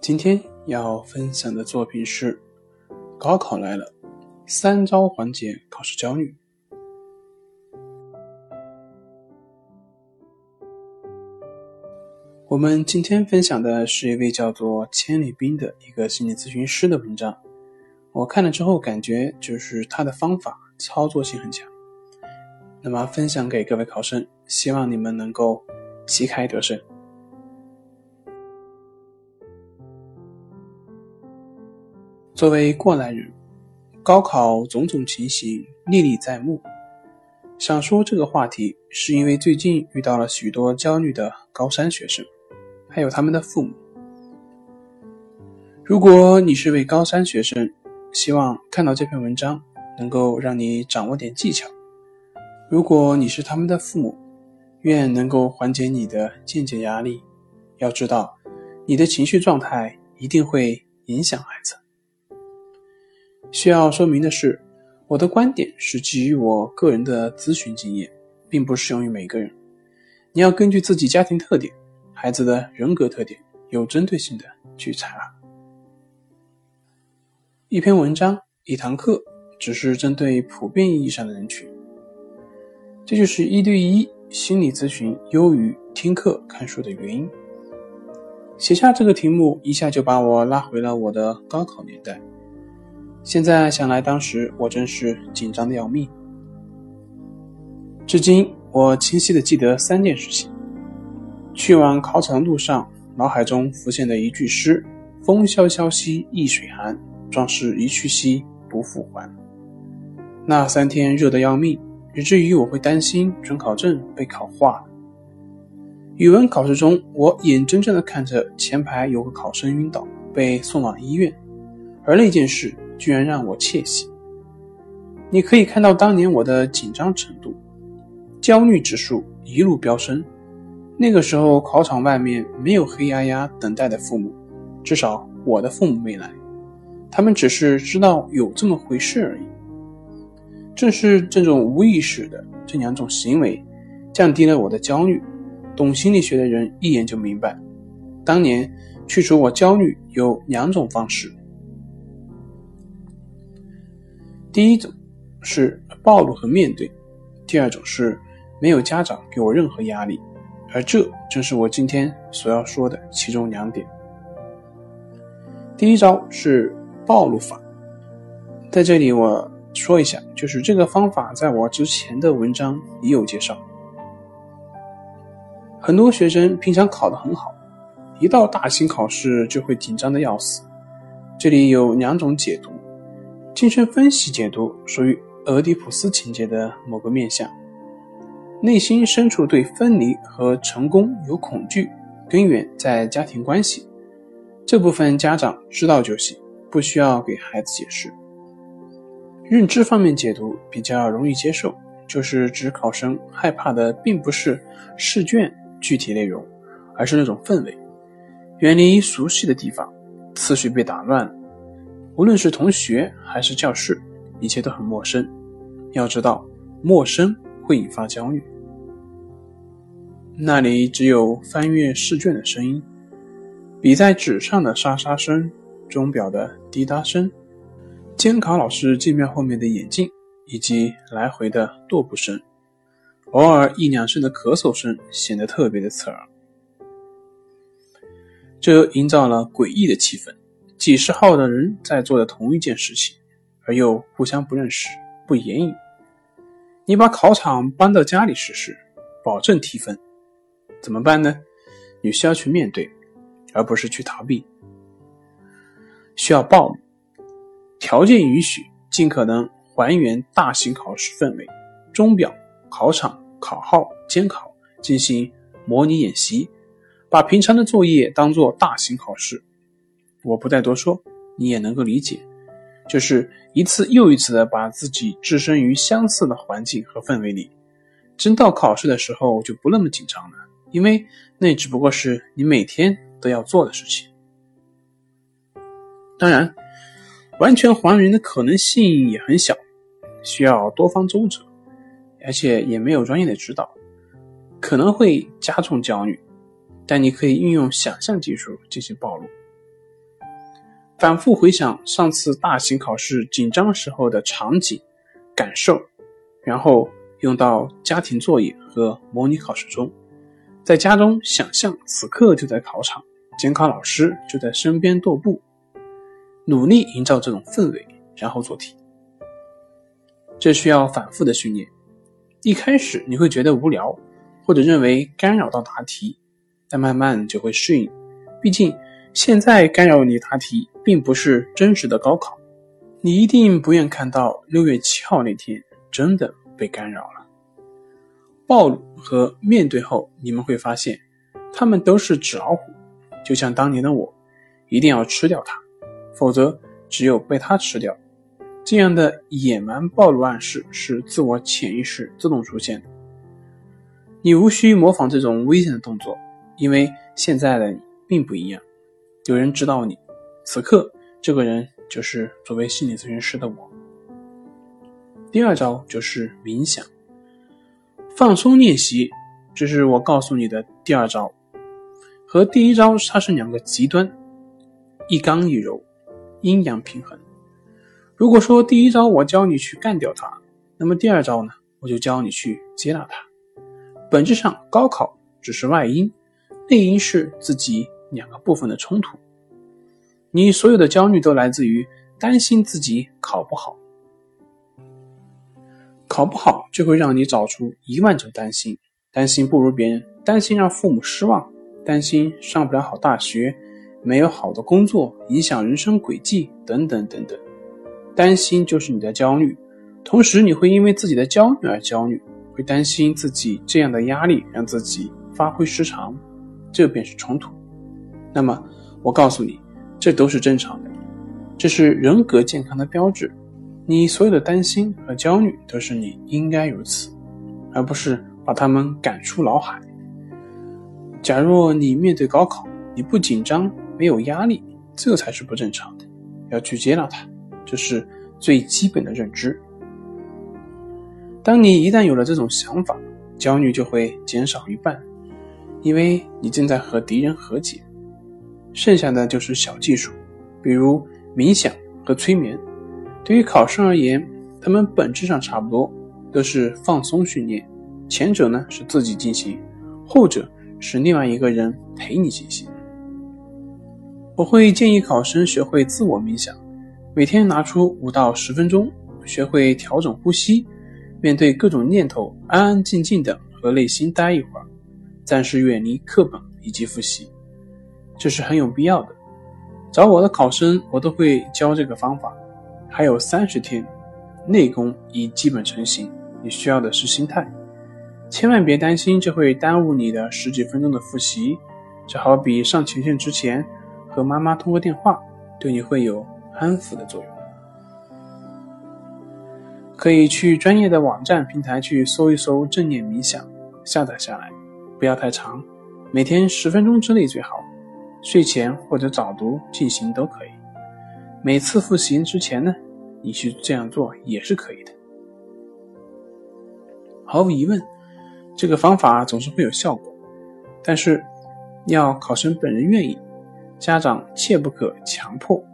今天要分享的作品是：高考来了，三招缓解考试焦虑。我们今天分享的是一位叫做千里冰的一个心理咨询师的文章。我看了之后，感觉就是他的方法操作性很强。那么分享给各位考生，希望你们能够旗开得胜。作为过来人，高考种种情形历历在目。想说这个话题，是因为最近遇到了许多焦虑的高三学生，还有他们的父母。如果你是位高三学生，希望看到这篇文章能够让你掌握点技巧；如果你是他们的父母，愿能够缓解你的间接压力。要知道，你的情绪状态一定会影响孩子。需要说明的是，我的观点是基于我个人的咨询经验，并不适用于每个人。你要根据自己家庭特点、孩子的人格特点，有针对性的去采纳。一篇文章、一堂课，只是针对普遍意义上的人群。这就是一对一心理咨询优于听课看书的原因。写下这个题目，一下就把我拉回了我的高考年代。现在想来，当时我真是紧张的要命。至今，我清晰的记得三件事情：去往考场的路上，脑海中浮现的一句诗：“风萧萧兮易水寒，壮士一去兮不复还。”那三天热得要命，以至于我会担心准考证被考化了。语文考试中，我眼睁睁的看着前排有个考生晕倒，被送往医院，而那件事。居然让我窃喜。你可以看到当年我的紧张程度，焦虑指数一路飙升。那个时候考场外面没有黑压压等待的父母，至少我的父母没来，他们只是知道有这么回事而已。正是这种无意识的这两种行为，降低了我的焦虑。懂心理学的人一眼就明白，当年去除我焦虑有两种方式。第一种是暴露和面对，第二种是没有家长给我任何压力，而这正是我今天所要说的其中两点。第一招是暴露法，在这里我说一下，就是这个方法在我之前的文章也有介绍。很多学生平常考得很好，一到大型考试就会紧张的要死，这里有两种解读。精神分析解读属于俄狄浦斯情节的某个面相，内心深处对分离和成功有恐惧，根源在家庭关系。这部分家长知道就行，不需要给孩子解释。认知方面解读比较容易接受，就是指考生害怕的并不是试卷具体内容，而是那种氛围，远离熟悉的地方，次序被打乱了。无论是同学还是教室，一切都很陌生。要知道，陌生会引发焦虑。那里只有翻阅试卷的声音，笔在纸上的沙沙声，钟表的滴答声，监考老师镜面后面的眼镜，以及来回的踱步声，偶尔一两声的咳嗽声，显得特别的刺耳。这营造了诡异的气氛。几十号的人在做的同一件事情，而又互相不认识、不言语。你把考场搬到家里试试，保证提分。怎么办呢？你需要去面对，而不是去逃避。需要暴露，条件允许，尽可能还原大型考试氛围。钟表、考场、考号、监考进行模拟演习，把平常的作业当做大型考试。我不再多说，你也能够理解，就是一次又一次的把自己置身于相似的环境和氛围里，真到考试的时候就不那么紧张了，因为那只不过是你每天都要做的事情。当然，完全还原的可能性也很小，需要多方周折，而且也没有专业的指导，可能会加重焦虑。但你可以运用想象技术进行暴露，反复回想上次大型考试紧张时候的场景、感受，然后用到家庭作业和模拟考试中，在家中想象此刻就在考场，监考老师就在身边踱步。努力营造这种氛围，然后做题。这需要反复的训练。一开始你会觉得无聊，或者认为干扰到答题，但慢慢就会适应。毕竟现在干扰你答题，并不是真实的高考。你一定不愿看到六月七号那天真的被干扰了。暴露和面对后，你们会发现，他们都是纸老虎，就像当年的我，一定要吃掉它。否则，只有被它吃掉。这样的野蛮暴露暗示是自我潜意识自动出现的。你无需模仿这种危险的动作，因为现在的你并不一样。有人指导你，此刻这个人就是作为心理咨询师的我。第二招就是冥想、放松练习，这是我告诉你的第二招。和第一招它是两个极端，一刚一柔。阴阳平衡。如果说第一招我教你去干掉它，那么第二招呢，我就教你去接纳它。本质上，高考只是外因，内因是自己两个部分的冲突。你所有的焦虑都来自于担心自己考不好，考不好就会让你找出一万种担心：担心不如别人，担心让父母失望，担心上不了好大学。没有好的工作，影响人生轨迹，等等等等。担心就是你的焦虑，同时你会因为自己的焦虑而焦虑，会担心自己这样的压力让自己发挥失常，这便是冲突。那么我告诉你，这都是正常的，这是人格健康的标志。你所有的担心和焦虑都是你应该如此，而不是把他们赶出脑海。假若你面对高考，你不紧张。没有压力，这才是不正常的。要去接纳它，这是最基本的认知。当你一旦有了这种想法，焦虑就会减少一半，因为你正在和敌人和解。剩下的就是小技术，比如冥想和催眠。对于考生而言，他们本质上差不多，都是放松训练。前者呢是自己进行，后者是另外一个人陪你进行。我会建议考生学会自我冥想，每天拿出五到十分钟，学会调整呼吸，面对各种念头，安安静静的和内心待一会儿，暂时远离课本以及复习，这是很有必要的。找我的考生，我都会教这个方法。还有三十天，内功已基本成型，你需要的是心态，千万别担心这会耽误你的十几分钟的复习，这好比上前线之前。和妈妈通过电话，对你会有安抚的作用。可以去专业的网站平台去搜一搜正念冥想，下载下来，不要太长，每天十分钟之内最好。睡前或者早读进行都可以。每次复习之前呢，你去这样做也是可以的。毫无疑问，这个方法总是会有效果，但是要考生本人愿意。家长切不可强迫，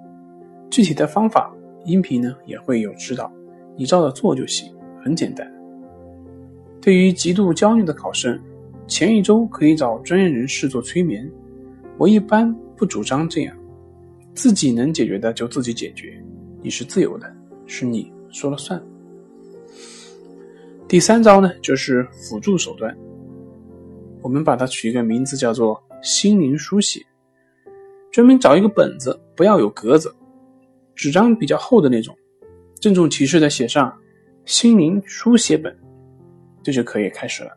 具体的方法音频呢也会有指导，你照着做就行，很简单。对于极度焦虑的考生，前一周可以找专业人士做催眠，我一般不主张这样，自己能解决的就自己解决，你是自由的，是你说了算。第三招呢就是辅助手段，我们把它取一个名字叫做心灵书写。专门找一个本子，不要有格子，纸张比较厚的那种，郑重其事的写上“心灵书写本”，这就可以开始了。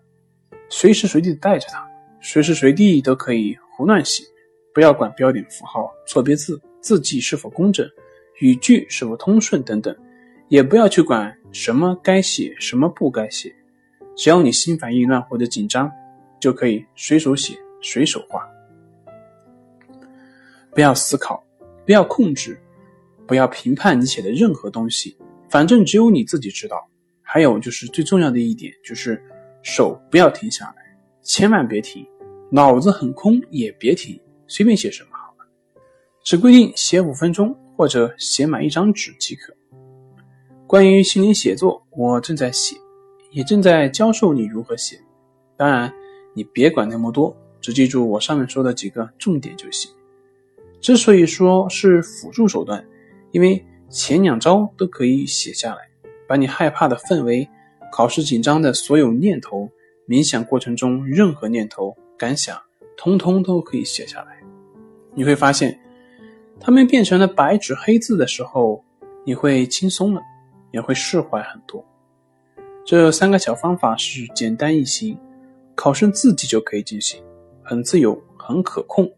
随时随地带着它，随时随地都可以胡乱写。不要管标点符号、错别字、字迹是否工整、语句是否通顺等等，也不要去管什么该写，什么不该写。只要你心烦意乱或者紧张，就可以随手写、随手画。不要思考，不要控制，不要评判你写的任何东西，反正只有你自己知道。还有就是最重要的一点，就是手不要停下来，千万别停，脑子很空也别停，随便写什么好了，只规定写五分钟或者写满一张纸即可。关于心灵写作，我正在写，也正在教授你如何写。当然，你别管那么多，只记住我上面说的几个重点就行。之所以说是辅助手段，因为前两招都可以写下来。把你害怕的氛围、考试紧张的所有念头、冥想过程中任何念头、感想，通通都可以写下来。你会发现，他们变成了白纸黑字的时候，你会轻松了，也会释怀很多。这三个小方法是简单易行，考生自己就可以进行，很自由、很可控，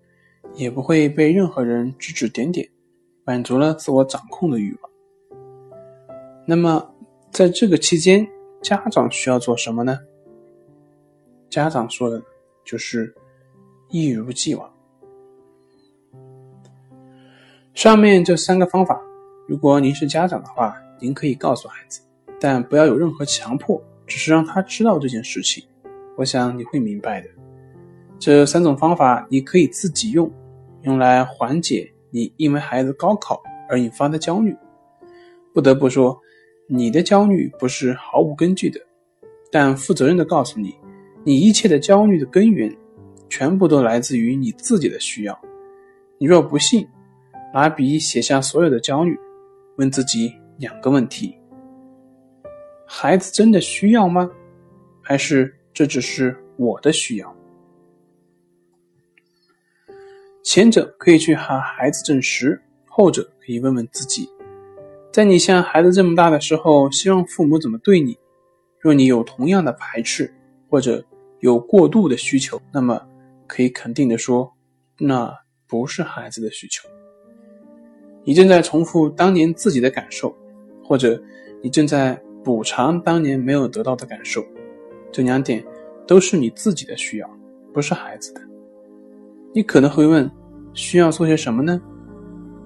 也不会被任何人指指点点，满足了自我掌控的欲望。那么。在这个期间，家长需要做什么呢？家长说的，就是一如既往。上面这三个方法，如果您是家长的话，您可以告诉孩子，但不要有任何强迫，只是让他知道这件事情。我想你会明白的。这三种方法你可以自己用，用来缓解你因为孩子高考而引发的焦虑。不得不说。你的焦虑不是毫无根据的，但负责任的告诉你，你一切的焦虑的根源，全部都来自于你自己的需要。你若不信，拿笔写下所有的焦虑，问自己两个问题：孩子真的需要吗？还是这只是我的需要？前者可以去和孩子证实，后者可以问问自己。在你像孩子这么大的时候，希望父母怎么对你？若你有同样的排斥，或者有过度的需求，那么可以肯定的说，那不是孩子的需求。你正在重复当年自己的感受，或者你正在补偿当年没有得到的感受。这两点都是你自己的需要，不是孩子的。你可能会问，需要做些什么呢？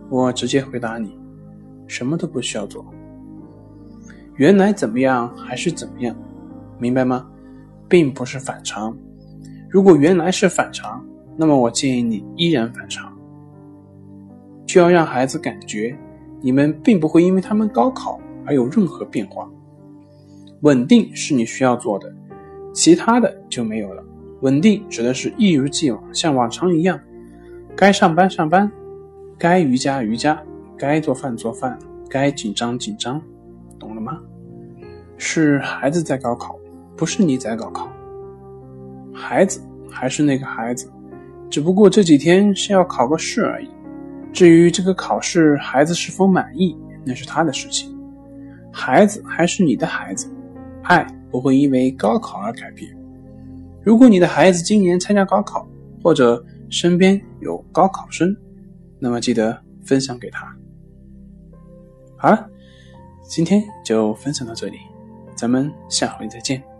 我直接回答你。什么都不需要做，原来怎么样还是怎么样，明白吗？并不是反常。如果原来是反常，那么我建议你依然反常。就要让孩子感觉，你们并不会因为他们高考而有任何变化。稳定是你需要做的，其他的就没有了。稳定指的是一如既往，像往常一样，该上班上班，该瑜伽瑜伽。该做饭做饭，该紧张紧张，懂了吗？是孩子在高考，不是你在高考。孩子还是那个孩子，只不过这几天是要考个试而已。至于这个考试孩子是否满意，那是他的事情。孩子还是你的孩子，爱不会因为高考而改变。如果你的孩子今年参加高考，或者身边有高考生，那么记得分享给他。好了，今天就分享到这里，咱们下回再见。